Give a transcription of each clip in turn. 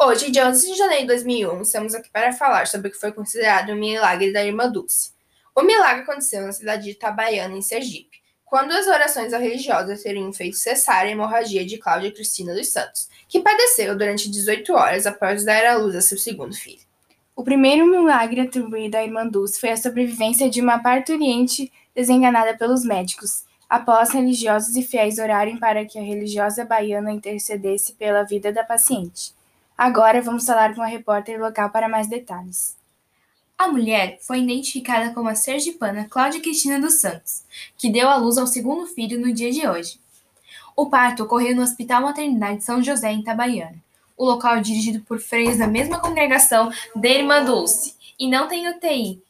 Hoje, dia 11 de janeiro de 2001, estamos aqui para falar sobre o que foi considerado o milagre da Irmã Dulce. O milagre aconteceu na cidade de Itabaiana, em Sergipe, quando as orações religiosas teriam feito cessar a hemorragia de Cláudia Cristina dos Santos, que padeceu durante 18 horas após dar à luz a seu segundo filho. O primeiro milagre atribuído à irmã Dulce foi a sobrevivência de uma parturiente desenganada pelos médicos, após religiosos e fiéis orarem para que a religiosa baiana intercedesse pela vida da paciente. Agora vamos falar com a repórter local para mais detalhes. A mulher foi identificada como a sergipana Cláudia Cristina dos Santos, que deu à luz ao segundo filho no dia de hoje. O parto ocorreu no Hospital Maternidade São José, em Itabaiana. O local é dirigido por freios da mesma congregação da Irmã Dulce e não tem UTI.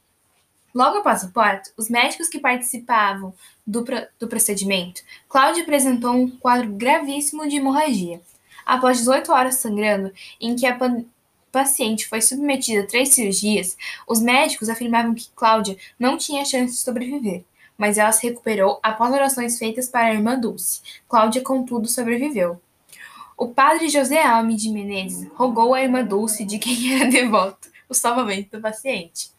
Logo após o parto, os médicos que participavam do, do procedimento, Cláudia apresentou um quadro gravíssimo de hemorragia. Após 18 horas sangrando, em que a paciente foi submetida a três cirurgias, os médicos afirmavam que Cláudia não tinha chance de sobreviver, mas ela se recuperou após orações feitas para a irmã Dulce. Cláudia, contudo, sobreviveu. O padre José Alme de Menezes rogou à irmã Dulce, de quem era devoto, o salvamento do paciente.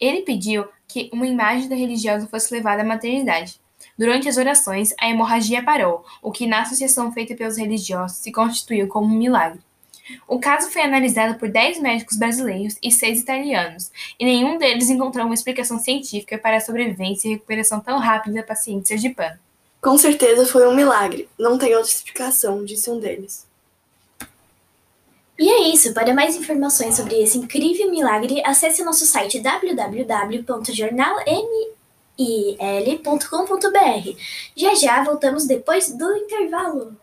Ele pediu que uma imagem da religiosa fosse levada à maternidade. Durante as orações, a hemorragia parou, o que na associação feita pelos religiosos se constituiu como um milagre. O caso foi analisado por 10 médicos brasileiros e 6 italianos, e nenhum deles encontrou uma explicação científica para a sobrevivência e recuperação tão rápida da paciente sergipana. Com certeza foi um milagre, não tem outra explicação, disse um deles. E é isso. Para mais informações sobre esse incrível milagre, acesse nosso site www.jornalm.com il.com.br. Já já voltamos depois do intervalo.